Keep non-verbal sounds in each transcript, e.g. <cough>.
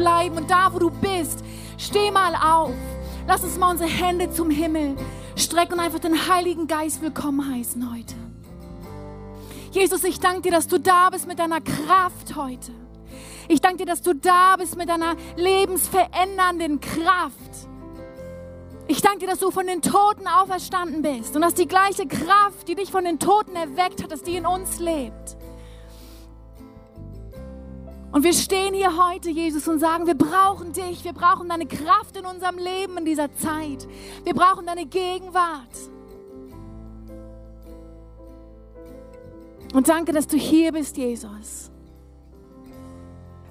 bleiben und da, wo du bist, steh mal auf. Lass uns mal unsere Hände zum Himmel strecken und einfach den Heiligen Geist willkommen heißen heute. Jesus, ich danke dir, dass du da bist mit deiner Kraft heute. Ich danke dir, dass du da bist mit deiner lebensverändernden Kraft. Ich danke dir, dass du von den Toten auferstanden bist und dass die gleiche Kraft, die dich von den Toten erweckt hat, dass die in uns lebt. Und wir stehen hier heute, Jesus, und sagen, wir brauchen dich, wir brauchen deine Kraft in unserem Leben in dieser Zeit. Wir brauchen deine Gegenwart. Und danke, dass du hier bist, Jesus.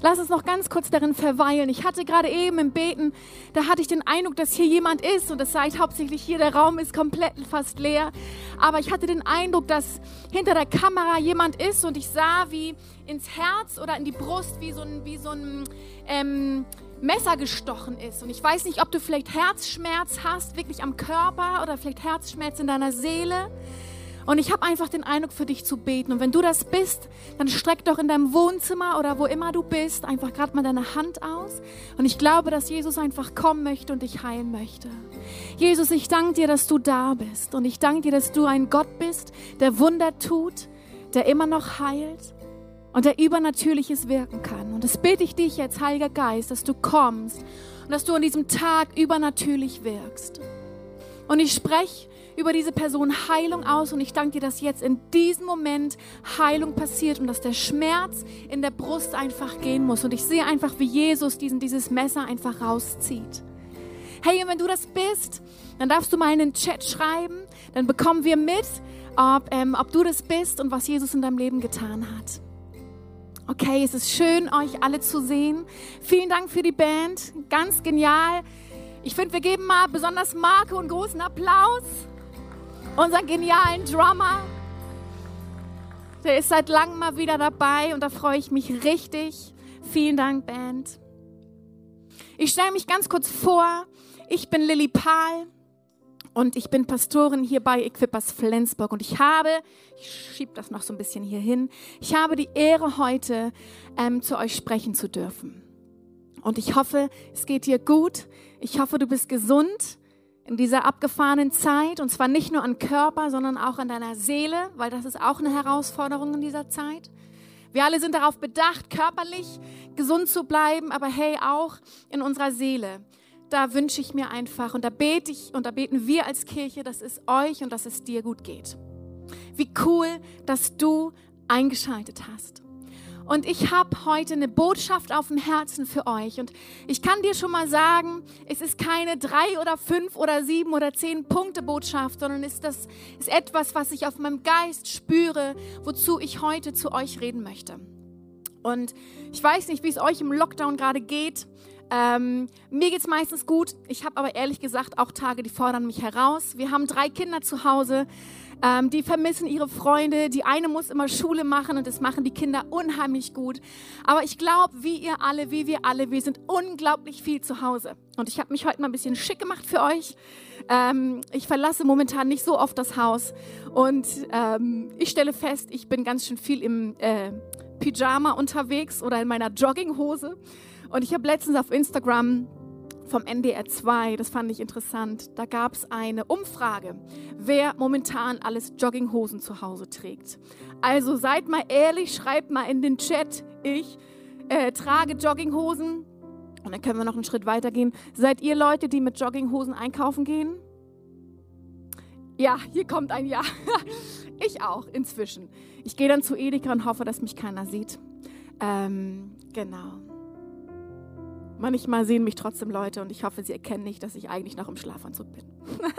Lass uns noch ganz kurz darin verweilen. Ich hatte gerade eben im Beten, da hatte ich den Eindruck, dass hier jemand ist und das seid hauptsächlich hier, der Raum ist komplett fast leer. Aber ich hatte den Eindruck, dass hinter der Kamera jemand ist und ich sah, wie ins Herz oder in die Brust wie so ein, wie so ein ähm, Messer gestochen ist. Und ich weiß nicht, ob du vielleicht Herzschmerz hast, wirklich am Körper oder vielleicht Herzschmerz in deiner Seele. Und ich habe einfach den Eindruck für dich zu beten. Und wenn du das bist, dann streck doch in deinem Wohnzimmer oder wo immer du bist einfach gerade mal deine Hand aus. Und ich glaube, dass Jesus einfach kommen möchte und dich heilen möchte. Jesus, ich danke dir, dass du da bist. Und ich danke dir, dass du ein Gott bist, der Wunder tut, der immer noch heilt und der Übernatürliches wirken kann. Und das bete ich dich jetzt, Heiliger Geist, dass du kommst und dass du an diesem Tag übernatürlich wirkst. Und ich spreche über diese Person Heilung aus und ich danke dir, dass jetzt in diesem Moment Heilung passiert und dass der Schmerz in der Brust einfach gehen muss. Und ich sehe einfach, wie Jesus diesen, dieses Messer einfach rauszieht. Hey, und wenn du das bist, dann darfst du mal in den Chat schreiben, dann bekommen wir mit, ob, ähm, ob du das bist und was Jesus in deinem Leben getan hat. Okay, es ist schön, euch alle zu sehen. Vielen Dank für die Band, ganz genial. Ich finde, wir geben mal besonders Marke und großen Applaus unseren genialen Drummer. Der ist seit langem mal wieder dabei und da freue ich mich richtig. Vielen Dank, Band. Ich stelle mich ganz kurz vor. Ich bin Lilly Pahl und ich bin Pastorin hier bei Equippers Flensburg und ich habe, ich schiebe das noch so ein bisschen hier hin, ich habe die Ehre heute ähm, zu euch sprechen zu dürfen. Und ich hoffe, es geht dir gut. Ich hoffe, du bist gesund in dieser abgefahrenen Zeit und zwar nicht nur an Körper, sondern auch an deiner Seele, weil das ist auch eine Herausforderung in dieser Zeit. Wir alle sind darauf bedacht, körperlich gesund zu bleiben, aber hey, auch in unserer Seele. Da wünsche ich mir einfach und da bete ich und da beten wir als Kirche, dass es euch und dass es dir gut geht. Wie cool, dass du eingeschaltet hast. Und ich habe heute eine Botschaft auf dem Herzen für euch. Und ich kann dir schon mal sagen, es ist keine drei oder fünf oder sieben oder zehn Punkte Botschaft, sondern ist das ist etwas, was ich auf meinem Geist spüre, wozu ich heute zu euch reden möchte. Und ich weiß nicht, wie es euch im Lockdown gerade geht. Ähm, mir es meistens gut. Ich habe aber ehrlich gesagt auch Tage, die fordern mich heraus. Wir haben drei Kinder zu Hause. Ähm, die vermissen ihre Freunde. Die eine muss immer Schule machen und das machen die Kinder unheimlich gut. Aber ich glaube, wie ihr alle, wie wir alle, wir sind unglaublich viel zu Hause. Und ich habe mich heute mal ein bisschen schick gemacht für euch. Ähm, ich verlasse momentan nicht so oft das Haus. Und ähm, ich stelle fest, ich bin ganz schön viel im äh, Pyjama unterwegs oder in meiner Jogginghose. Und ich habe letztens auf Instagram vom NDR 2, das fand ich interessant. Da gab es eine Umfrage, wer momentan alles Jogginghosen zu Hause trägt. Also seid mal ehrlich, schreibt mal in den Chat, ich äh, trage Jogginghosen. Und dann können wir noch einen Schritt weiter gehen. Seid ihr Leute, die mit Jogginghosen einkaufen gehen? Ja, hier kommt ein Ja. <laughs> Ich auch, inzwischen. Ich gehe dann zu Edeka und hoffe, dass mich keiner sieht. Ähm, genau. Manchmal sehen mich trotzdem Leute und ich hoffe, sie erkennen nicht, dass ich eigentlich noch im Schlafanzug bin. <laughs>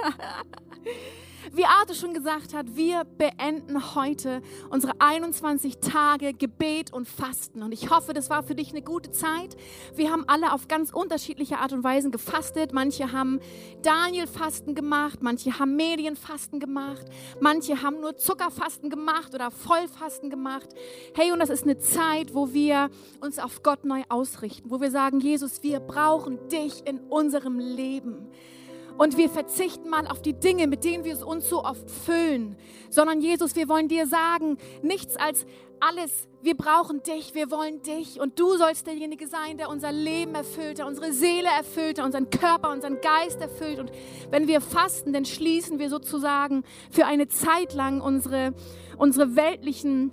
Wie Arte schon gesagt hat, wir beenden heute unsere 21 Tage Gebet und Fasten. Und ich hoffe, das war für dich eine gute Zeit. Wir haben alle auf ganz unterschiedliche Art und Weise gefastet. Manche haben Daniel-Fasten gemacht, manche haben Medienfasten gemacht, manche haben nur Zuckerfasten gemacht oder Vollfasten gemacht. Hey, und das ist eine Zeit, wo wir uns auf Gott neu ausrichten, wo wir sagen, Jesus, wir brauchen dich in unserem Leben. Und wir verzichten mal auf die Dinge, mit denen wir uns so oft füllen, sondern Jesus, wir wollen dir sagen, nichts als alles. Wir brauchen dich, wir wollen dich und du sollst derjenige sein, der unser Leben erfüllt, der unsere Seele erfüllt, der unseren Körper, unseren Geist erfüllt. Und wenn wir fasten, dann schließen wir sozusagen für eine Zeit lang unsere, unsere weltlichen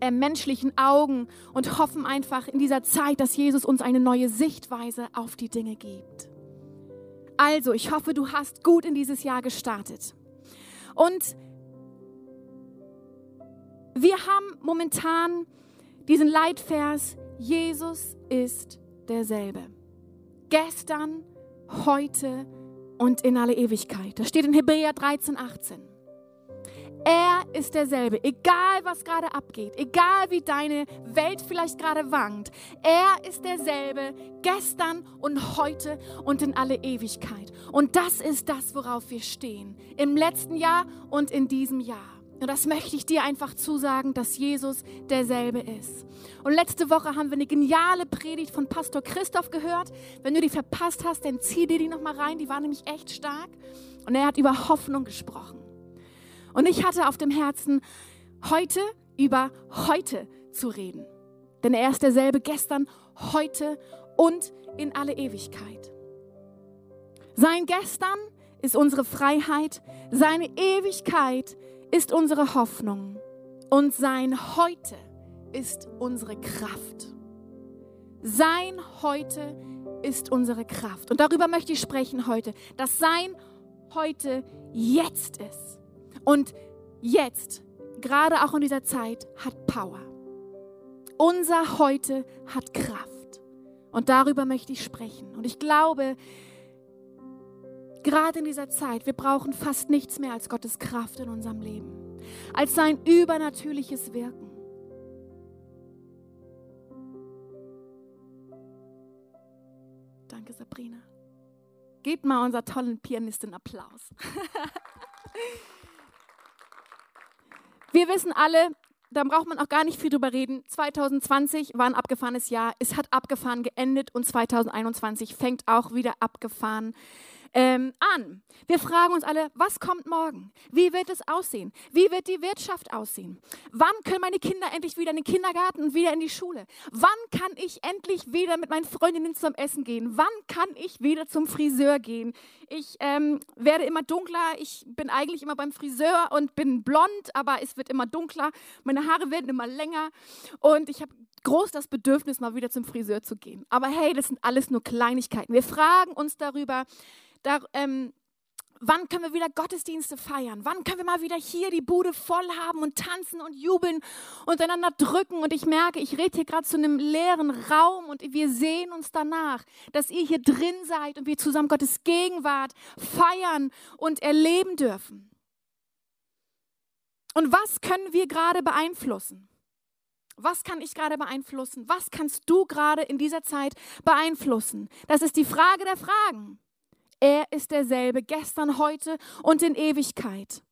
äh, menschlichen Augen und hoffen einfach in dieser Zeit, dass Jesus uns eine neue Sichtweise auf die Dinge gibt. Also, ich hoffe, du hast gut in dieses Jahr gestartet. Und wir haben momentan diesen Leitvers, Jesus ist derselbe. Gestern, heute und in alle Ewigkeit. Das steht in Hebräer 13, 18. Er ist derselbe, egal was gerade abgeht, egal wie deine Welt vielleicht gerade wankt. Er ist derselbe gestern und heute und in alle Ewigkeit. Und das ist das, worauf wir stehen. Im letzten Jahr und in diesem Jahr. Und das möchte ich dir einfach zusagen, dass Jesus derselbe ist. Und letzte Woche haben wir eine geniale Predigt von Pastor Christoph gehört. Wenn du die verpasst hast, dann zieh dir die nochmal rein. Die war nämlich echt stark. Und er hat über Hoffnung gesprochen. Und ich hatte auf dem Herzen, heute über heute zu reden. Denn er ist derselbe gestern, heute und in alle Ewigkeit. Sein Gestern ist unsere Freiheit, seine Ewigkeit ist unsere Hoffnung und sein Heute ist unsere Kraft. Sein Heute ist unsere Kraft. Und darüber möchte ich sprechen heute, dass sein Heute jetzt ist. Und jetzt, gerade auch in dieser Zeit, hat Power. Unser Heute hat Kraft. Und darüber möchte ich sprechen. Und ich glaube, gerade in dieser Zeit, wir brauchen fast nichts mehr als Gottes Kraft in unserem Leben. Als sein übernatürliches Wirken. Danke, Sabrina. Gebt mal unserer tollen Pianistin Applaus. <laughs> Wir wissen alle, da braucht man auch gar nicht viel drüber reden. 2020 war ein abgefahrenes Jahr. Es hat abgefahren geendet und 2021 fängt auch wieder abgefahren ähm, an. Wir fragen uns alle, was kommt morgen? Wie wird es aussehen? Wie wird die Wirtschaft aussehen? Wann können meine Kinder endlich wieder in den Kindergarten und wieder in die Schule? Wann kann ich endlich wieder mit meinen Freundinnen zum Essen gehen? Wann kann ich wieder zum Friseur gehen? Ich ähm, werde immer dunkler. Ich bin eigentlich immer beim Friseur und bin blond, aber es wird immer dunkler. Meine Haare werden immer länger und ich habe groß das Bedürfnis, mal wieder zum Friseur zu gehen. Aber hey, das sind alles nur Kleinigkeiten. Wir fragen uns darüber, da, ähm, wann können wir wieder Gottesdienste feiern? Wann können wir mal wieder hier die Bude voll haben und tanzen und jubeln und einander drücken? Und ich merke, ich rede hier gerade zu einem leeren Raum und wir sehen uns danach, dass ihr hier drin seid und wir zusammen Gottes Gegenwart feiern und erleben dürfen. Und was können wir gerade beeinflussen? Was kann ich gerade beeinflussen? Was kannst du gerade in dieser Zeit beeinflussen? Das ist die Frage der Fragen. Er ist derselbe gestern, heute und in Ewigkeit.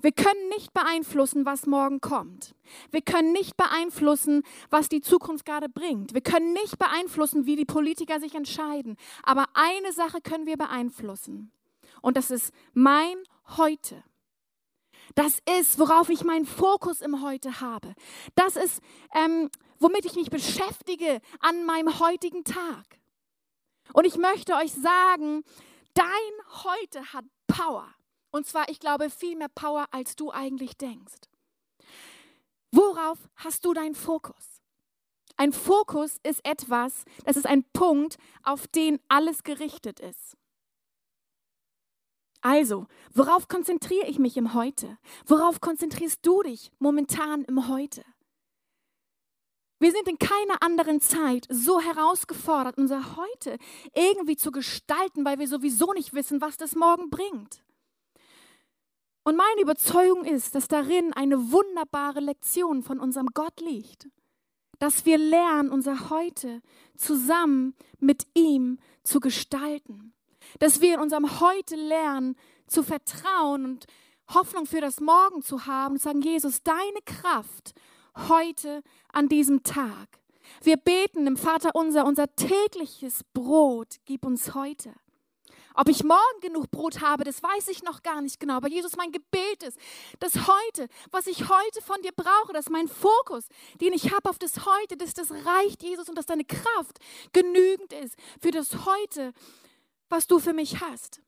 Wir können nicht beeinflussen, was morgen kommt. Wir können nicht beeinflussen, was die Zukunft gerade bringt. Wir können nicht beeinflussen, wie die Politiker sich entscheiden. Aber eine Sache können wir beeinflussen. Und das ist mein Heute. Das ist, worauf ich meinen Fokus im Heute habe. Das ist, ähm, womit ich mich beschäftige an meinem heutigen Tag. Und ich möchte euch sagen, dein Heute hat Power. Und zwar, ich glaube, viel mehr Power, als du eigentlich denkst. Worauf hast du deinen Fokus? Ein Fokus ist etwas, das ist ein Punkt, auf den alles gerichtet ist. Also, worauf konzentriere ich mich im Heute? Worauf konzentrierst du dich momentan im Heute? Wir sind in keiner anderen Zeit so herausgefordert, unser Heute irgendwie zu gestalten, weil wir sowieso nicht wissen, was das morgen bringt. Und meine Überzeugung ist, dass darin eine wunderbare Lektion von unserem Gott liegt. Dass wir lernen, unser Heute zusammen mit ihm zu gestalten. Dass wir in unserem Heute lernen, zu vertrauen und Hoffnung für das Morgen zu haben und sagen, Jesus, deine Kraft heute an diesem Tag. Wir beten im Vater unser, unser tägliches Brot gib uns heute. Ob ich morgen genug Brot habe, das weiß ich noch gar nicht genau. Aber Jesus, mein Gebet ist, dass heute, was ich heute von dir brauche, dass mein Fokus, den ich habe auf das Heute, dass das reicht, Jesus, und dass deine Kraft genügend ist für das Heute, was du für mich hast.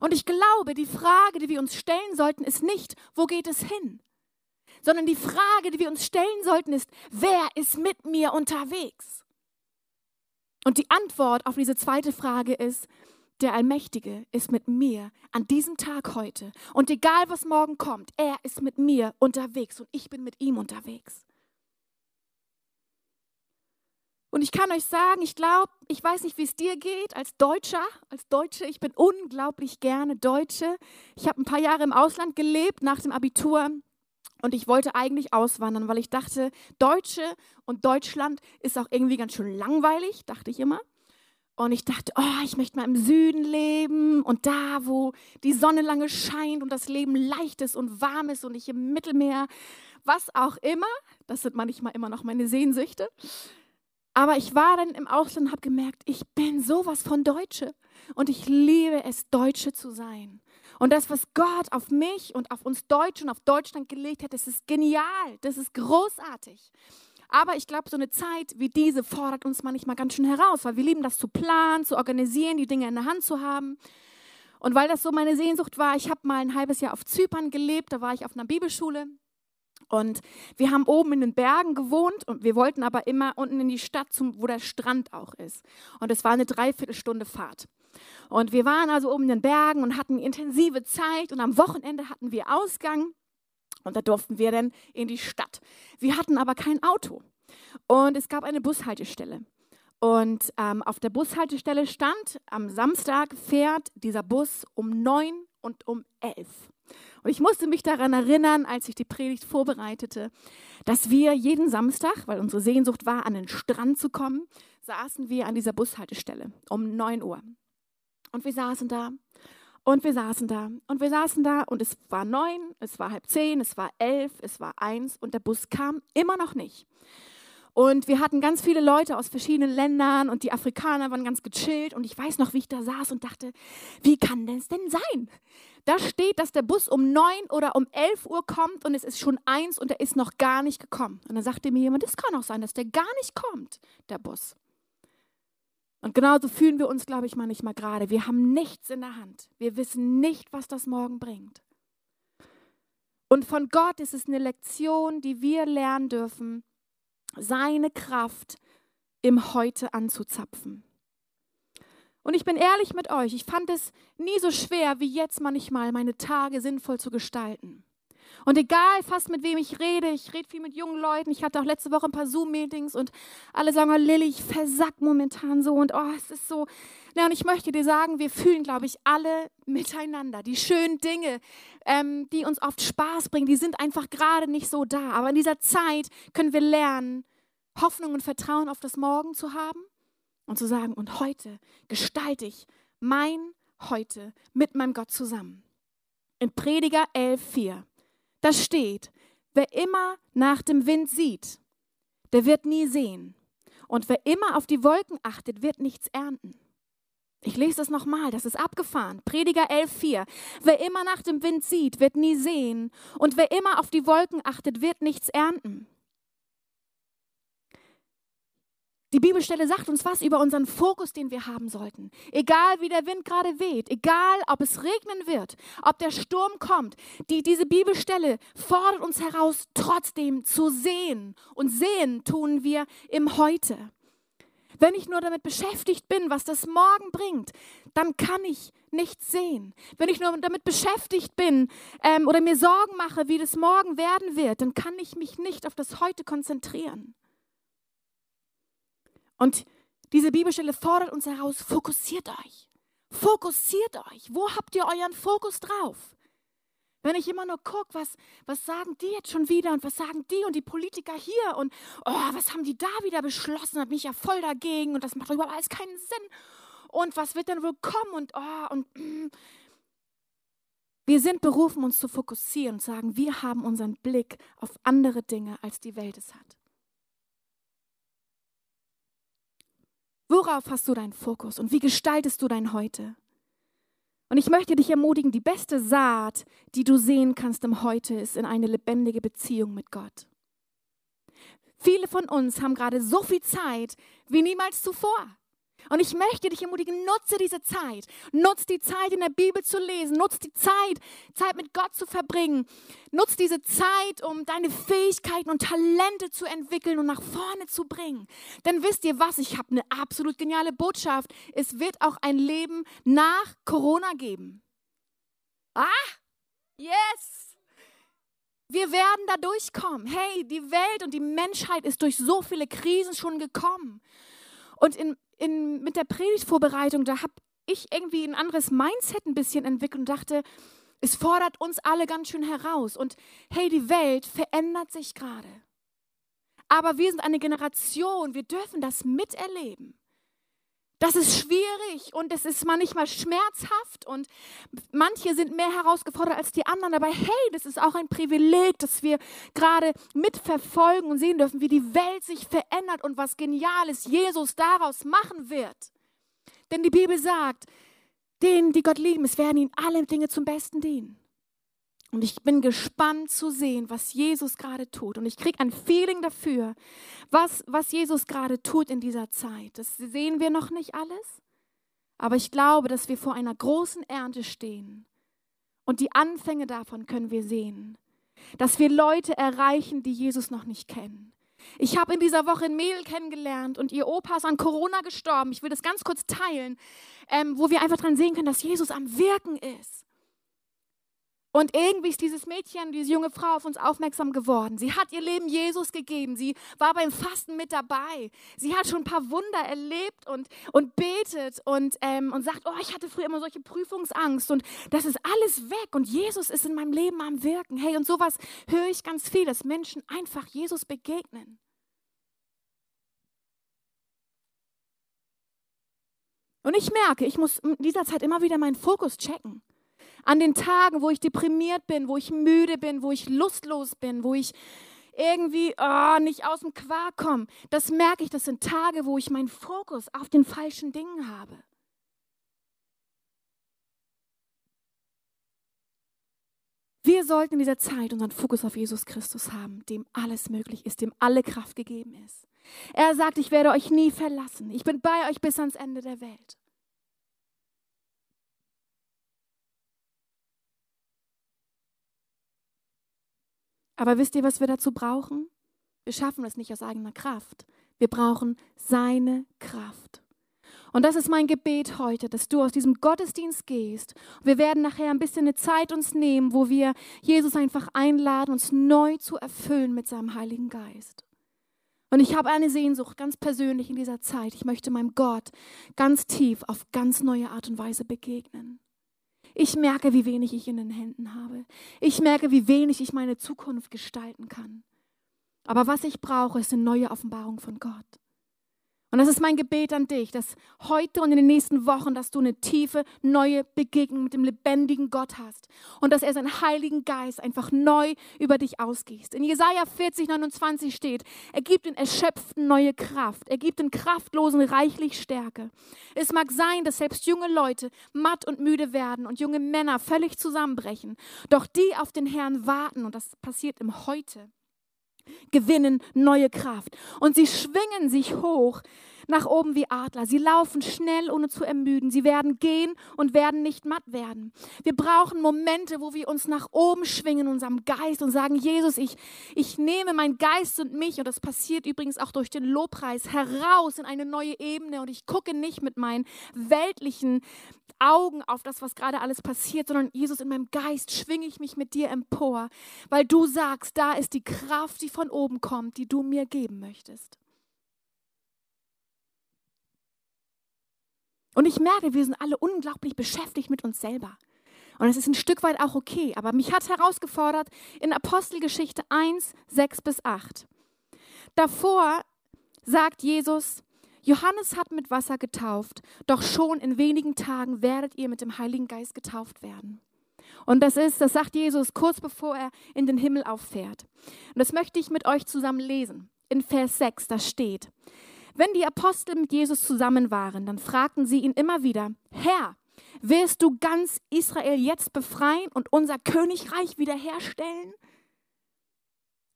Und ich glaube, die Frage, die wir uns stellen sollten, ist nicht, wo geht es hin? Sondern die Frage, die wir uns stellen sollten, ist, wer ist mit mir unterwegs? Und die Antwort auf diese zweite Frage ist, der Allmächtige ist mit mir an diesem Tag heute. Und egal was morgen kommt, er ist mit mir unterwegs und ich bin mit ihm unterwegs. Und ich kann euch sagen, ich glaube, ich weiß nicht, wie es dir geht als Deutscher, als Deutsche. Ich bin unglaublich gerne Deutsche. Ich habe ein paar Jahre im Ausland gelebt nach dem Abitur und ich wollte eigentlich auswandern, weil ich dachte, Deutsche und Deutschland ist auch irgendwie ganz schön langweilig, dachte ich immer. Und ich dachte, oh, ich möchte mal im Süden leben und da, wo die Sonne lange scheint und das Leben leicht ist und warm ist und ich im Mittelmeer, was auch immer. Das sind manchmal immer noch meine Sehnsüchte. Aber ich war dann im Ausland und habe gemerkt, ich bin sowas von Deutsche und ich liebe es, Deutsche zu sein. Und das, was Gott auf mich und auf uns Deutsche und auf Deutschland gelegt hat, das ist genial, das ist großartig. Aber ich glaube, so eine Zeit wie diese fordert uns manchmal ganz schön heraus, weil wir lieben das zu planen, zu organisieren, die Dinge in der Hand zu haben. Und weil das so meine Sehnsucht war, ich habe mal ein halbes Jahr auf Zypern gelebt, da war ich auf einer Bibelschule. Und wir haben oben in den Bergen gewohnt und wir wollten aber immer unten in die Stadt, wo der Strand auch ist. Und es war eine Dreiviertelstunde Fahrt. Und wir waren also oben in den Bergen und hatten intensive Zeit und am Wochenende hatten wir Ausgang. Und da durften wir dann in die Stadt. Wir hatten aber kein Auto. Und es gab eine Bushaltestelle. Und ähm, auf der Bushaltestelle stand, am Samstag fährt dieser Bus um neun und um elf. Und ich musste mich daran erinnern, als ich die Predigt vorbereitete, dass wir jeden Samstag, weil unsere Sehnsucht war, an den Strand zu kommen, saßen wir an dieser Bushaltestelle um 9 Uhr. Und wir saßen da und wir saßen da und wir saßen da und es war neun, es war halb zehn, es war elf, es war eins und der Bus kam immer noch nicht. Und wir hatten ganz viele Leute aus verschiedenen Ländern und die Afrikaner waren ganz gechillt. Und ich weiß noch, wie ich da saß und dachte, wie kann das denn sein? Da steht, dass der Bus um neun oder um elf Uhr kommt und es ist schon eins und er ist noch gar nicht gekommen. Und dann sagte mir jemand, das kann auch sein, dass der gar nicht kommt, der Bus. Und genauso fühlen wir uns, glaube ich, manchmal gerade. Wir haben nichts in der Hand. Wir wissen nicht, was das morgen bringt. Und von Gott ist es eine Lektion, die wir lernen dürfen, seine Kraft im Heute anzuzapfen. Und ich bin ehrlich mit euch, ich fand es nie so schwer wie jetzt manchmal, meine Tage sinnvoll zu gestalten. Und egal fast mit wem ich rede, ich rede viel mit jungen Leuten. Ich hatte auch letzte Woche ein paar Zoom-Meetings und alle sagen, oh, Lilly, ich versack momentan so und oh, es ist so. Ja, und ich möchte dir sagen, wir fühlen, glaube ich, alle miteinander. Die schönen Dinge, ähm, die uns oft Spaß bringen, die sind einfach gerade nicht so da. Aber in dieser Zeit können wir lernen, Hoffnung und Vertrauen auf das Morgen zu haben und zu sagen, und heute gestalte ich mein Heute mit meinem Gott zusammen. In Prediger 11,4 da steht, wer immer nach dem Wind sieht, der wird nie sehen. Und wer immer auf die Wolken achtet, wird nichts ernten. Ich lese das nochmal, das ist abgefahren. Prediger 11,4. Wer immer nach dem Wind sieht, wird nie sehen. Und wer immer auf die Wolken achtet, wird nichts ernten. Die Bibelstelle sagt uns was über unseren Fokus, den wir haben sollten. Egal wie der Wind gerade weht, egal ob es regnen wird, ob der Sturm kommt, die, diese Bibelstelle fordert uns heraus, trotzdem zu sehen. Und sehen tun wir im Heute. Wenn ich nur damit beschäftigt bin, was das Morgen bringt, dann kann ich nichts sehen. Wenn ich nur damit beschäftigt bin ähm, oder mir Sorgen mache, wie das Morgen werden wird, dann kann ich mich nicht auf das Heute konzentrieren. Und diese Bibelstelle fordert uns heraus, fokussiert euch. Fokussiert euch. Wo habt ihr euren Fokus drauf? Wenn ich immer nur gucke, was, was sagen die jetzt schon wieder und was sagen die und die Politiker hier und oh, was haben die da wieder beschlossen, da bin ich ja voll dagegen und das macht überhaupt alles keinen Sinn. Und was wird denn wohl kommen und oh, und <clears throat> wir sind berufen, uns zu fokussieren und sagen, wir haben unseren Blick auf andere Dinge, als die Welt es hat. Worauf hast du deinen Fokus und wie gestaltest du dein Heute? Und ich möchte dich ermutigen, die beste Saat, die du sehen kannst im Heute, ist in eine lebendige Beziehung mit Gott. Viele von uns haben gerade so viel Zeit wie niemals zuvor. Und ich möchte dich ermutigen, nutze diese Zeit. Nutze die Zeit in der Bibel zu lesen. Nutze die Zeit, Zeit mit Gott zu verbringen. Nutze diese Zeit, um deine Fähigkeiten und Talente zu entwickeln und nach vorne zu bringen. Denn wisst ihr was? Ich habe eine absolut geniale Botschaft. Es wird auch ein Leben nach Corona geben. Ah, yes! Wir werden da durchkommen. Hey, die Welt und die Menschheit ist durch so viele Krisen schon gekommen. Und in, in, mit der Predigtvorbereitung, da habe ich irgendwie ein anderes Mindset ein bisschen entwickelt und dachte, es fordert uns alle ganz schön heraus. Und hey, die Welt verändert sich gerade. Aber wir sind eine Generation, wir dürfen das miterleben. Das ist schwierig und es ist manchmal schmerzhaft und manche sind mehr herausgefordert als die anderen. Aber hey, das ist auch ein Privileg, dass wir gerade mitverfolgen und sehen dürfen, wie die Welt sich verändert und was Geniales Jesus daraus machen wird. Denn die Bibel sagt, denen, die Gott lieben, es werden ihnen alle Dinge zum Besten dienen. Und ich bin gespannt zu sehen, was Jesus gerade tut. Und ich kriege ein Feeling dafür, was, was Jesus gerade tut in dieser Zeit. Das sehen wir noch nicht alles. Aber ich glaube, dass wir vor einer großen Ernte stehen. Und die Anfänge davon können wir sehen. Dass wir Leute erreichen, die Jesus noch nicht kennen. Ich habe in dieser Woche ein Mädel kennengelernt und ihr Opa ist an Corona gestorben. Ich will das ganz kurz teilen, ähm, wo wir einfach dran sehen können, dass Jesus am Wirken ist. Und irgendwie ist dieses Mädchen, diese junge Frau auf uns aufmerksam geworden. Sie hat ihr Leben Jesus gegeben. Sie war beim Fasten mit dabei. Sie hat schon ein paar Wunder erlebt und, und betet und, ähm, und sagt, oh, ich hatte früher immer solche Prüfungsangst und das ist alles weg und Jesus ist in meinem Leben am Wirken. Hey, und sowas höre ich ganz viel, dass Menschen einfach Jesus begegnen. Und ich merke, ich muss in dieser Zeit immer wieder meinen Fokus checken. An den Tagen, wo ich deprimiert bin, wo ich müde bin, wo ich lustlos bin, wo ich irgendwie oh, nicht aus dem Quark komme, das merke ich, das sind Tage, wo ich meinen Fokus auf den falschen Dingen habe. Wir sollten in dieser Zeit unseren Fokus auf Jesus Christus haben, dem alles möglich ist, dem alle Kraft gegeben ist. Er sagt, ich werde euch nie verlassen. Ich bin bei euch bis ans Ende der Welt. Aber wisst ihr, was wir dazu brauchen? Wir schaffen das nicht aus eigener Kraft. Wir brauchen seine Kraft. Und das ist mein Gebet heute, dass du aus diesem Gottesdienst gehst. Wir werden nachher ein bisschen eine Zeit uns nehmen, wo wir Jesus einfach einladen, uns neu zu erfüllen mit seinem Heiligen Geist. Und ich habe eine Sehnsucht ganz persönlich in dieser Zeit. Ich möchte meinem Gott ganz tief auf ganz neue Art und Weise begegnen. Ich merke, wie wenig ich in den Händen habe. Ich merke, wie wenig ich meine Zukunft gestalten kann. Aber was ich brauche, ist eine neue Offenbarung von Gott. Und das ist mein Gebet an dich, dass heute und in den nächsten Wochen, dass du eine tiefe, neue Begegnung mit dem lebendigen Gott hast und dass er seinen Heiligen Geist einfach neu über dich ausgießt. In Jesaja 40, 29 steht, er gibt den Erschöpften neue Kraft, er gibt den Kraftlosen reichlich Stärke. Es mag sein, dass selbst junge Leute matt und müde werden und junge Männer völlig zusammenbrechen, doch die auf den Herrn warten, und das passiert im Heute, gewinnen neue Kraft. Und sie schwingen sich hoch nach oben wie Adler. Sie laufen schnell, ohne zu ermüden. Sie werden gehen und werden nicht matt werden. Wir brauchen Momente, wo wir uns nach oben schwingen, unserem Geist und sagen, Jesus, ich, ich nehme meinen Geist und mich, und das passiert übrigens auch durch den Lobpreis, heraus in eine neue Ebene und ich gucke nicht mit meinen weltlichen Augen auf das, was gerade alles passiert, sondern Jesus, in meinem Geist schwinge ich mich mit dir empor, weil du sagst, da ist die Kraft, die von oben kommt, die du mir geben möchtest. Und ich merke, wir sind alle unglaublich beschäftigt mit uns selber. Und es ist ein Stück weit auch okay. Aber mich hat herausgefordert in Apostelgeschichte 1, 6 bis 8. Davor sagt Jesus, Johannes hat mit Wasser getauft, doch schon in wenigen Tagen werdet ihr mit dem Heiligen Geist getauft werden. Und das ist, das sagt Jesus kurz bevor er in den Himmel auffährt. Und das möchte ich mit euch zusammen lesen. In Vers 6, da steht, wenn die Apostel mit Jesus zusammen waren, dann fragten sie ihn immer wieder, Herr, Wirst du ganz Israel jetzt befreien und unser Königreich wiederherstellen?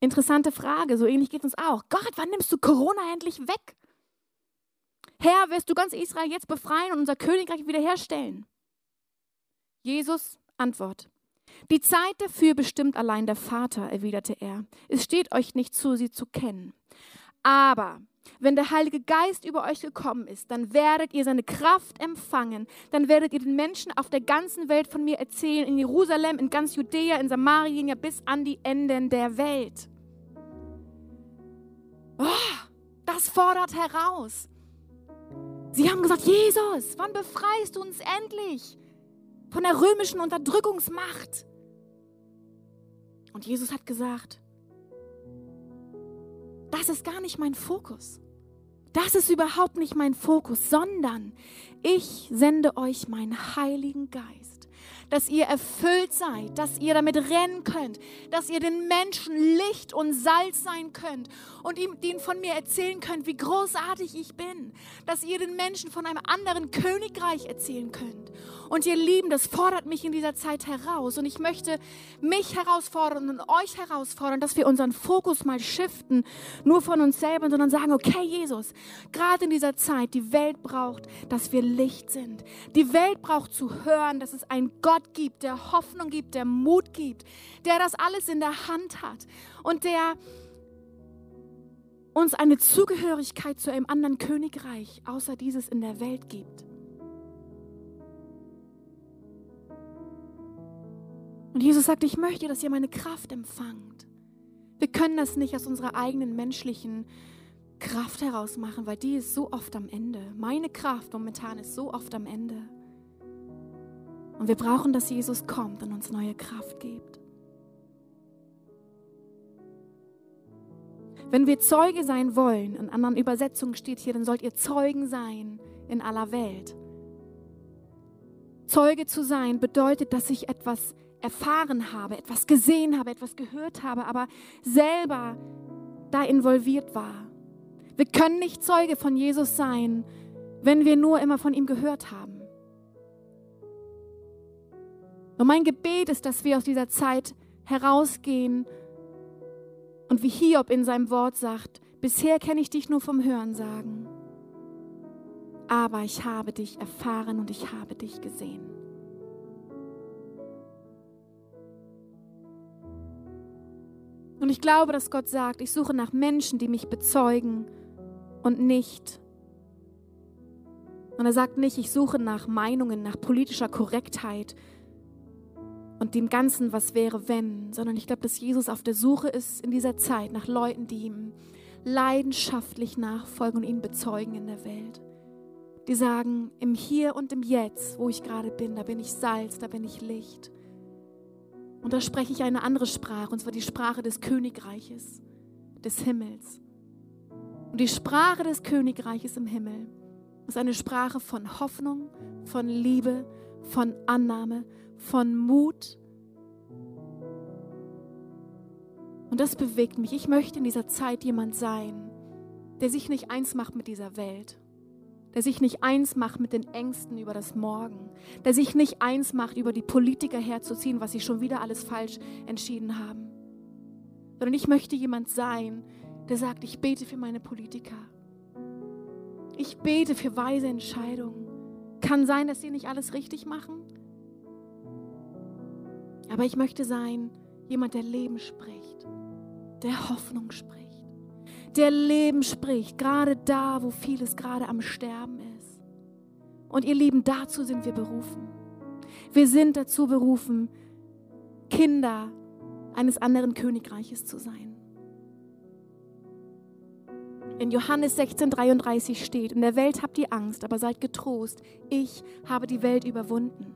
Interessante Frage, so ähnlich geht es uns auch. Gott, wann nimmst du Corona endlich weg? Herr, wirst du ganz Israel jetzt befreien und unser Königreich wiederherstellen? Jesus Antwort. Die Zeit dafür bestimmt allein der Vater, erwiderte er. Es steht euch nicht zu, sie zu kennen. Aber wenn der Heilige Geist über euch gekommen ist, dann werdet ihr seine Kraft empfangen. Dann werdet ihr den Menschen auf der ganzen Welt von mir erzählen, in Jerusalem, in ganz Judäa, in Samarien, ja bis an die Enden der Welt. Oh, das fordert heraus. Sie haben gesagt, Jesus, wann befreist du uns endlich von der römischen Unterdrückungsmacht? Und Jesus hat gesagt, das ist gar nicht mein Fokus. Das ist überhaupt nicht mein Fokus, sondern ich sende euch meinen Heiligen Geist dass ihr erfüllt seid, dass ihr damit rennen könnt, dass ihr den Menschen Licht und Salz sein könnt und ihnen von mir erzählen könnt, wie großartig ich bin, dass ihr den Menschen von einem anderen Königreich erzählen könnt. Und ihr Lieben, das fordert mich in dieser Zeit heraus und ich möchte mich herausfordern und euch herausfordern, dass wir unseren Fokus mal shiften, nur von uns selber, sondern sagen, okay Jesus, gerade in dieser Zeit, die Welt braucht, dass wir Licht sind. Die Welt braucht zu hören, dass es einen Gott gibt, der Hoffnung gibt, der Mut gibt, der das alles in der Hand hat und der uns eine Zugehörigkeit zu einem anderen Königreich außer dieses in der Welt gibt. Und Jesus sagt, ich möchte, dass ihr meine Kraft empfangt. Wir können das nicht aus unserer eigenen menschlichen Kraft heraus machen, weil die ist so oft am Ende. Meine Kraft momentan ist so oft am Ende. Und wir brauchen, dass Jesus kommt und uns neue Kraft gibt. Wenn wir Zeuge sein wollen, in anderen Übersetzungen steht hier, dann sollt ihr Zeugen sein in aller Welt. Zeuge zu sein bedeutet, dass ich etwas erfahren habe, etwas gesehen habe, etwas gehört habe, aber selber da involviert war. Wir können nicht Zeuge von Jesus sein, wenn wir nur immer von ihm gehört haben. Und mein Gebet ist, dass wir aus dieser Zeit herausgehen und wie Hiob in seinem Wort sagt, bisher kenne ich dich nur vom Hören sagen, aber ich habe dich erfahren und ich habe dich gesehen. Und ich glaube, dass Gott sagt, ich suche nach Menschen, die mich bezeugen und nicht. Und er sagt nicht, ich suche nach Meinungen, nach politischer Korrektheit und dem Ganzen, was wäre, wenn, sondern ich glaube, dass Jesus auf der Suche ist in dieser Zeit nach Leuten, die ihm leidenschaftlich nachfolgen und ihn bezeugen in der Welt. Die sagen, im Hier und im Jetzt, wo ich gerade bin, da bin ich Salz, da bin ich Licht. Und da spreche ich eine andere Sprache, und zwar die Sprache des Königreiches, des Himmels. Und die Sprache des Königreiches im Himmel ist eine Sprache von Hoffnung, von Liebe, von Annahme, von Mut. Und das bewegt mich. Ich möchte in dieser Zeit jemand sein, der sich nicht eins macht mit dieser Welt, der sich nicht eins macht mit den Ängsten über das Morgen, der sich nicht eins macht, über die Politiker herzuziehen, was sie schon wieder alles falsch entschieden haben. Sondern ich möchte jemand sein, der sagt, ich bete für meine Politiker. Ich bete für weise Entscheidungen. Kann sein, dass sie nicht alles richtig machen. Aber ich möchte sein, jemand, der Leben spricht, der Hoffnung spricht der Leben spricht, gerade da, wo vieles gerade am Sterben ist. Und ihr Lieben, dazu sind wir berufen. Wir sind dazu berufen, Kinder eines anderen Königreiches zu sein. In Johannes 16:33 steht, in der Welt habt ihr Angst, aber seid getrost, ich habe die Welt überwunden.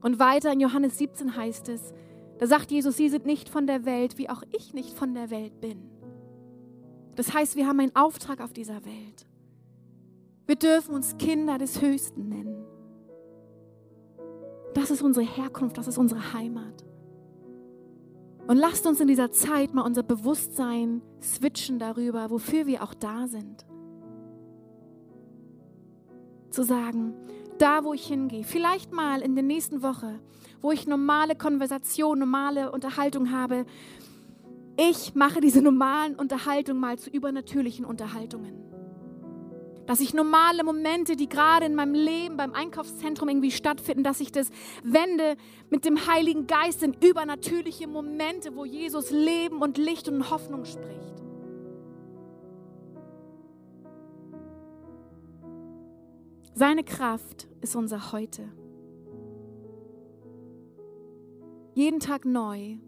Und weiter in Johannes 17 heißt es, da sagt Jesus, sie sind nicht von der Welt, wie auch ich nicht von der Welt bin. Das heißt, wir haben einen Auftrag auf dieser Welt. Wir dürfen uns Kinder des Höchsten nennen. Das ist unsere Herkunft, das ist unsere Heimat. Und lasst uns in dieser Zeit mal unser Bewusstsein switchen darüber, wofür wir auch da sind. Zu sagen, da wo ich hingehe, vielleicht mal in der nächsten Woche, wo ich normale Konversation, normale Unterhaltung habe, ich mache diese normalen Unterhaltungen mal zu übernatürlichen Unterhaltungen. Dass ich normale Momente, die gerade in meinem Leben beim Einkaufszentrum irgendwie stattfinden, dass ich das wende mit dem Heiligen Geist in übernatürliche Momente, wo Jesus Leben und Licht und Hoffnung spricht. Seine Kraft ist unser Heute. Jeden Tag neu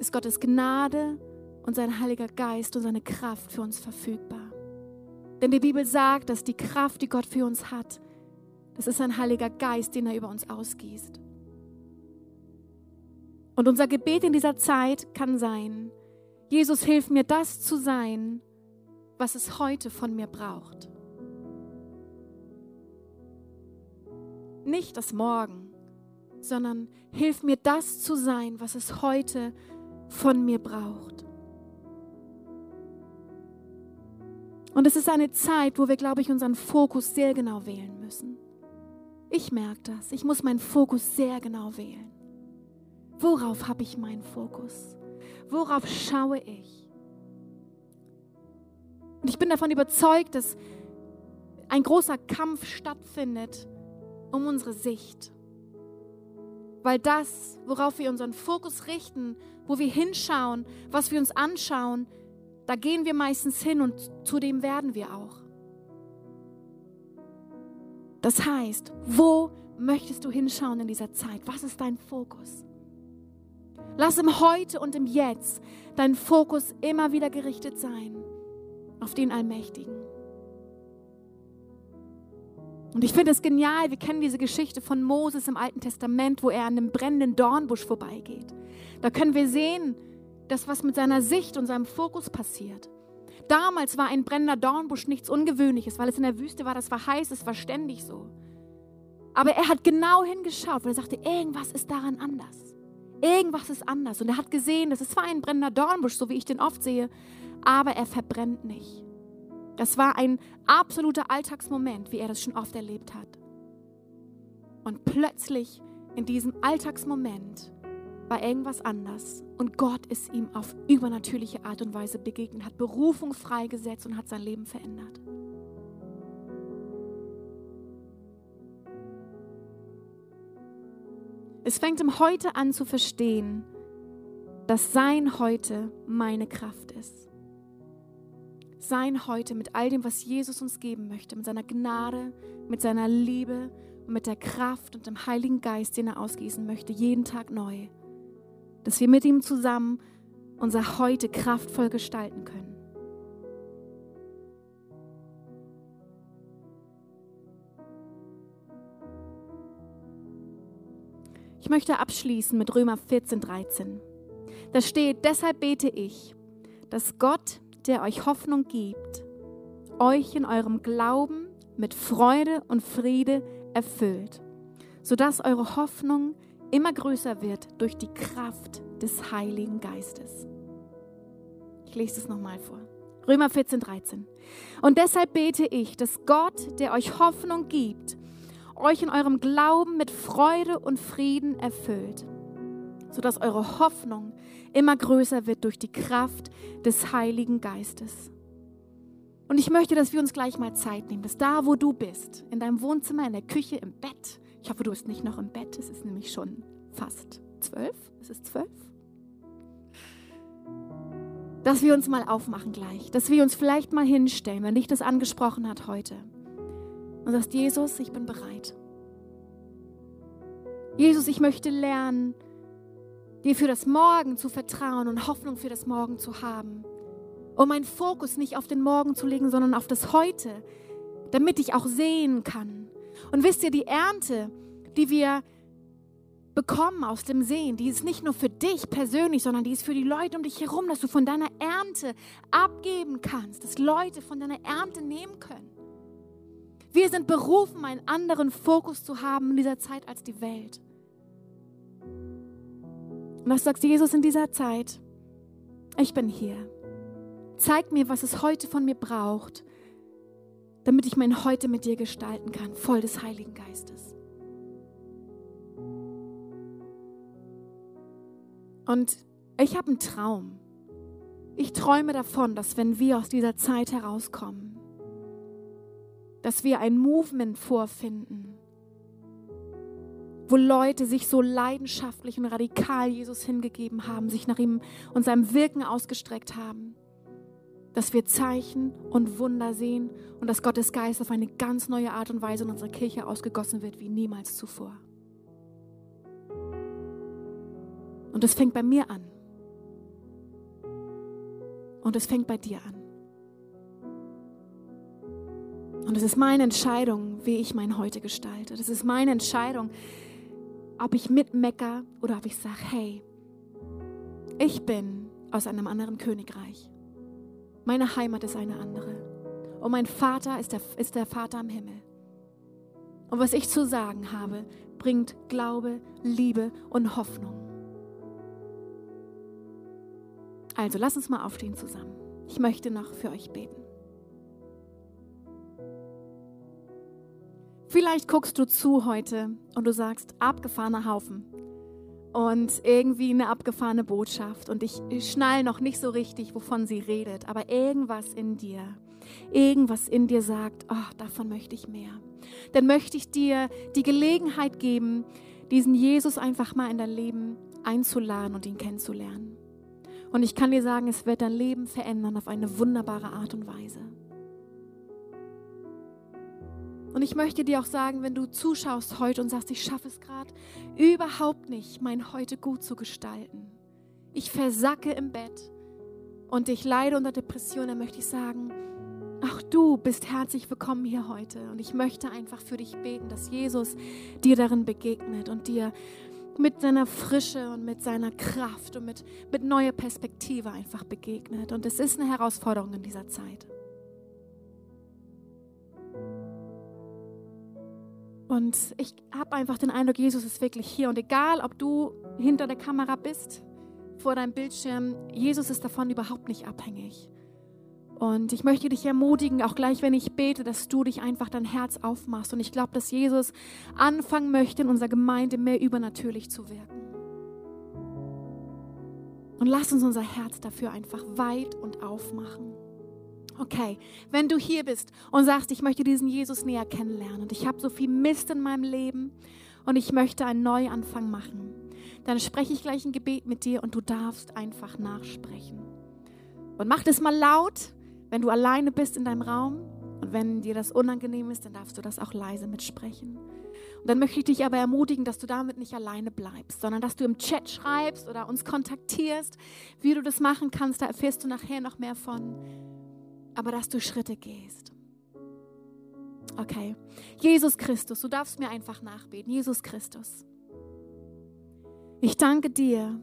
ist Gottes Gnade und sein Heiliger Geist und seine Kraft für uns verfügbar. Denn die Bibel sagt, dass die Kraft, die Gott für uns hat, das ist ein Heiliger Geist, den er über uns ausgießt. Und unser Gebet in dieser Zeit kann sein, Jesus, hilf mir das zu sein, was es heute von mir braucht. Nicht das Morgen, sondern hilf mir das zu sein, was es heute von mir braucht. Und es ist eine Zeit, wo wir, glaube ich, unseren Fokus sehr genau wählen müssen. Ich merke das. Ich muss meinen Fokus sehr genau wählen. Worauf habe ich meinen Fokus? Worauf schaue ich? Und ich bin davon überzeugt, dass ein großer Kampf stattfindet um unsere Sicht. Weil das, worauf wir unseren Fokus richten, wo wir hinschauen, was wir uns anschauen, da gehen wir meistens hin und zu dem werden wir auch. Das heißt, wo möchtest du hinschauen in dieser Zeit? Was ist dein Fokus? Lass im Heute und im Jetzt dein Fokus immer wieder gerichtet sein auf den Allmächtigen. Und ich finde es genial, wir kennen diese Geschichte von Moses im Alten Testament, wo er an einem brennenden Dornbusch vorbeigeht. Da können wir sehen, dass was mit seiner Sicht und seinem Fokus passiert. Damals war ein brennender Dornbusch nichts Ungewöhnliches, weil es in der Wüste war, das war heiß, es war ständig so. Aber er hat genau hingeschaut, weil er sagte, irgendwas ist daran anders. Irgendwas ist anders. Und er hat gesehen, das ist zwar ein brennender Dornbusch, so wie ich den oft sehe, aber er verbrennt nicht. Das war ein absoluter Alltagsmoment, wie er das schon oft erlebt hat. Und plötzlich in diesem Alltagsmoment war irgendwas anders und Gott ist ihm auf übernatürliche Art und Weise begegnet, hat Berufung freigesetzt und hat sein Leben verändert. Es fängt ihm heute an zu verstehen, dass sein Heute meine Kraft ist sein heute mit all dem, was Jesus uns geben möchte, mit seiner Gnade, mit seiner Liebe und mit der Kraft und dem Heiligen Geist, den er ausgießen möchte, jeden Tag neu. Dass wir mit ihm zusammen unser Heute kraftvoll gestalten können. Ich möchte abschließen mit Römer 14, 13. Da steht, deshalb bete ich, dass Gott, der euch Hoffnung gibt, euch in eurem Glauben mit Freude und Friede erfüllt, sodass eure Hoffnung immer größer wird durch die Kraft des Heiligen Geistes. Ich lese es nochmal vor. Römer 14, 13. Und deshalb bete ich, dass Gott, der euch Hoffnung gibt, euch in eurem Glauben mit Freude und Frieden erfüllt sodass eure Hoffnung immer größer wird durch die Kraft des Heiligen Geistes. Und ich möchte, dass wir uns gleich mal Zeit nehmen, dass da, wo du bist, in deinem Wohnzimmer, in der Küche, im Bett, ich hoffe, du bist nicht noch im Bett, es ist nämlich schon fast zwölf, es ist zwölf, dass wir uns mal aufmachen gleich, dass wir uns vielleicht mal hinstellen, wenn dich das angesprochen hat heute und sagst, Jesus, ich bin bereit. Jesus, ich möchte lernen, dir für das Morgen zu vertrauen und Hoffnung für das Morgen zu haben. Um meinen Fokus nicht auf den Morgen zu legen, sondern auf das Heute, damit ich auch sehen kann. Und wisst ihr, die Ernte, die wir bekommen aus dem Sehen, die ist nicht nur für dich persönlich, sondern die ist für die Leute um dich herum, dass du von deiner Ernte abgeben kannst, dass Leute von deiner Ernte nehmen können. Wir sind berufen, einen anderen Fokus zu haben in dieser Zeit als die Welt. Und was sagst Jesus in dieser Zeit? Ich bin hier. Zeig mir, was es heute von mir braucht, damit ich mein Heute mit dir gestalten kann, voll des Heiligen Geistes. Und ich habe einen Traum. Ich träume davon, dass wenn wir aus dieser Zeit herauskommen, dass wir ein Movement vorfinden, wo Leute sich so leidenschaftlich und radikal Jesus hingegeben haben, sich nach ihm und seinem Wirken ausgestreckt haben, dass wir Zeichen und Wunder sehen und dass Gottes Geist auf eine ganz neue Art und Weise in unserer Kirche ausgegossen wird wie niemals zuvor. Und es fängt bei mir an. Und es fängt bei dir an. Und es ist meine Entscheidung, wie ich mein Heute gestalte. Das ist meine Entscheidung, ob ich mitmecker oder ob ich sage, hey, ich bin aus einem anderen Königreich. Meine Heimat ist eine andere. Und mein Vater ist der, ist der Vater im Himmel. Und was ich zu sagen habe, bringt Glaube, Liebe und Hoffnung. Also lass uns mal aufstehen zusammen. Ich möchte noch für euch beten. Vielleicht guckst du zu heute und du sagst, abgefahrener Haufen und irgendwie eine abgefahrene Botschaft und ich, schnall noch nicht so richtig, wovon sie redet, aber irgendwas in dir, irgendwas in dir sagt, oh, davon möchte ich mehr. Dann möchte ich dir die Gelegenheit geben, diesen Jesus einfach mal in dein Leben einzuladen und ihn kennenzulernen. Und ich kann dir sagen, es wird dein Leben verändern auf eine wunderbare Art und Weise. Und ich möchte dir auch sagen, wenn du zuschaust heute und sagst, ich schaffe es gerade überhaupt nicht, mein Heute gut zu gestalten. Ich versacke im Bett und ich leide unter Depression, dann möchte ich sagen, auch du bist herzlich willkommen hier heute. Und ich möchte einfach für dich beten, dass Jesus dir darin begegnet und dir mit seiner Frische und mit seiner Kraft und mit, mit neuer Perspektive einfach begegnet. Und es ist eine Herausforderung in dieser Zeit. Und ich habe einfach den Eindruck, Jesus ist wirklich hier. Und egal, ob du hinter der Kamera bist, vor deinem Bildschirm, Jesus ist davon überhaupt nicht abhängig. Und ich möchte dich ermutigen, auch gleich, wenn ich bete, dass du dich einfach dein Herz aufmachst. Und ich glaube, dass Jesus anfangen möchte, in unserer Gemeinde mehr übernatürlich zu wirken. Und lass uns unser Herz dafür einfach weit und aufmachen. Okay, wenn du hier bist und sagst, ich möchte diesen Jesus näher kennenlernen und ich habe so viel Mist in meinem Leben und ich möchte einen Neuanfang machen, dann spreche ich gleich ein Gebet mit dir und du darfst einfach nachsprechen. Und mach das mal laut, wenn du alleine bist in deinem Raum und wenn dir das unangenehm ist, dann darfst du das auch leise mitsprechen. Und dann möchte ich dich aber ermutigen, dass du damit nicht alleine bleibst, sondern dass du im Chat schreibst oder uns kontaktierst, wie du das machen kannst. Da erfährst du nachher noch mehr von aber dass du Schritte gehst. Okay. Jesus Christus, du darfst mir einfach nachbeten. Jesus Christus. Ich danke dir,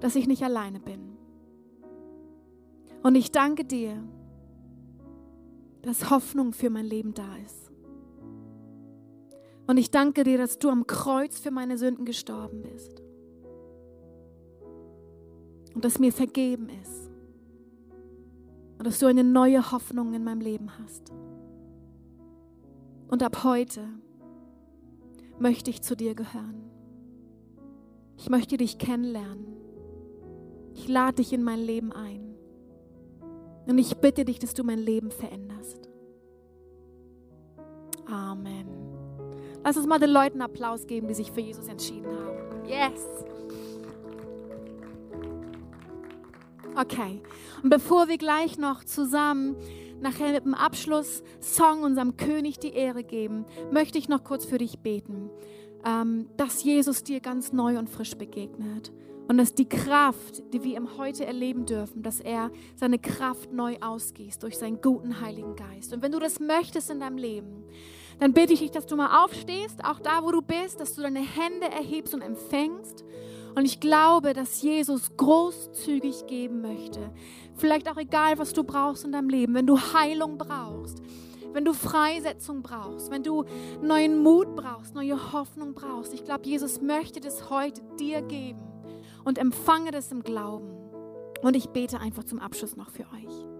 dass ich nicht alleine bin. Und ich danke dir, dass Hoffnung für mein Leben da ist. Und ich danke dir, dass du am Kreuz für meine Sünden gestorben bist. Und dass mir vergeben ist und dass du eine neue Hoffnung in meinem Leben hast. Und ab heute möchte ich zu dir gehören. Ich möchte dich kennenlernen. Ich lade dich in mein Leben ein. Und ich bitte dich, dass du mein Leben veränderst. Amen. Lass uns mal den Leuten Applaus geben, die sich für Jesus entschieden haben. Yes. Okay. Und bevor wir gleich noch zusammen nachher mit dem Abschlusssong unserem König die Ehre geben, möchte ich noch kurz für dich beten, ähm, dass Jesus dir ganz neu und frisch begegnet. Und dass die Kraft, die wir ihm heute erleben dürfen, dass er seine Kraft neu ausgießt durch seinen guten Heiligen Geist. Und wenn du das möchtest in deinem Leben, dann bitte ich dich, dass du mal aufstehst, auch da, wo du bist, dass du deine Hände erhebst und empfängst und ich glaube, dass Jesus großzügig geben möchte. Vielleicht auch egal, was du brauchst in deinem Leben. Wenn du Heilung brauchst, wenn du Freisetzung brauchst, wenn du neuen Mut brauchst, neue Hoffnung brauchst. Ich glaube, Jesus möchte das heute dir geben und empfange das im Glauben. Und ich bete einfach zum Abschluss noch für euch.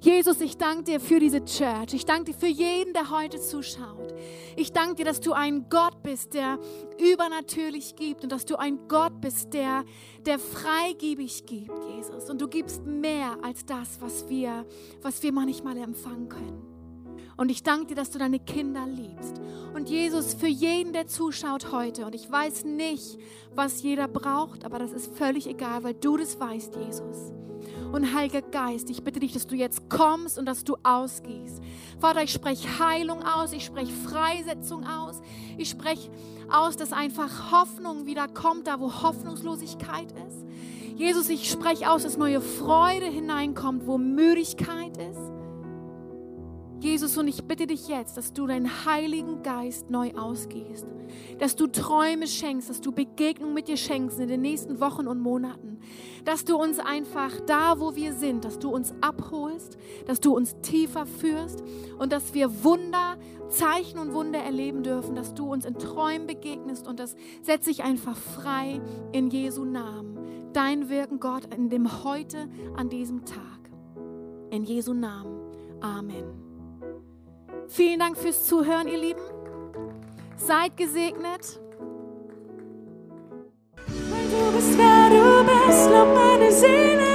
Jesus, ich danke dir für diese Church. Ich danke dir für jeden, der heute zuschaut. Ich danke dir, dass du ein Gott bist, der übernatürlich gibt und dass du ein Gott bist, der, der freigebig gibt, Jesus. Und du gibst mehr als das, was wir, was wir manchmal empfangen können. Und ich danke dir, dass du deine Kinder liebst. Und Jesus, für jeden, der zuschaut heute, und ich weiß nicht, was jeder braucht, aber das ist völlig egal, weil du das weißt, Jesus. Und Heiliger Geist, ich bitte dich, dass du jetzt kommst und dass du ausgehst. Vater, ich spreche Heilung aus, ich spreche Freisetzung aus, ich spreche aus, dass einfach Hoffnung wieder kommt, da wo Hoffnungslosigkeit ist. Jesus, ich spreche aus, dass neue Freude hineinkommt, wo Müdigkeit ist. Jesus, und ich bitte dich jetzt, dass du deinen Heiligen Geist neu ausgehst, dass du Träume schenkst, dass du Begegnung mit dir schenkst in den nächsten Wochen und Monaten, dass du uns einfach da, wo wir sind, dass du uns abholst, dass du uns tiefer führst und dass wir Wunder, Zeichen und Wunder erleben dürfen, dass du uns in Träumen begegnest und das setze ich einfach frei in Jesu Namen. Dein Wirken, Gott, in dem heute, an diesem Tag. In Jesu Namen. Amen. Vielen Dank fürs Zuhören, ihr Lieben. Seid gesegnet. Weil du bist, wer du bist, meine Seele.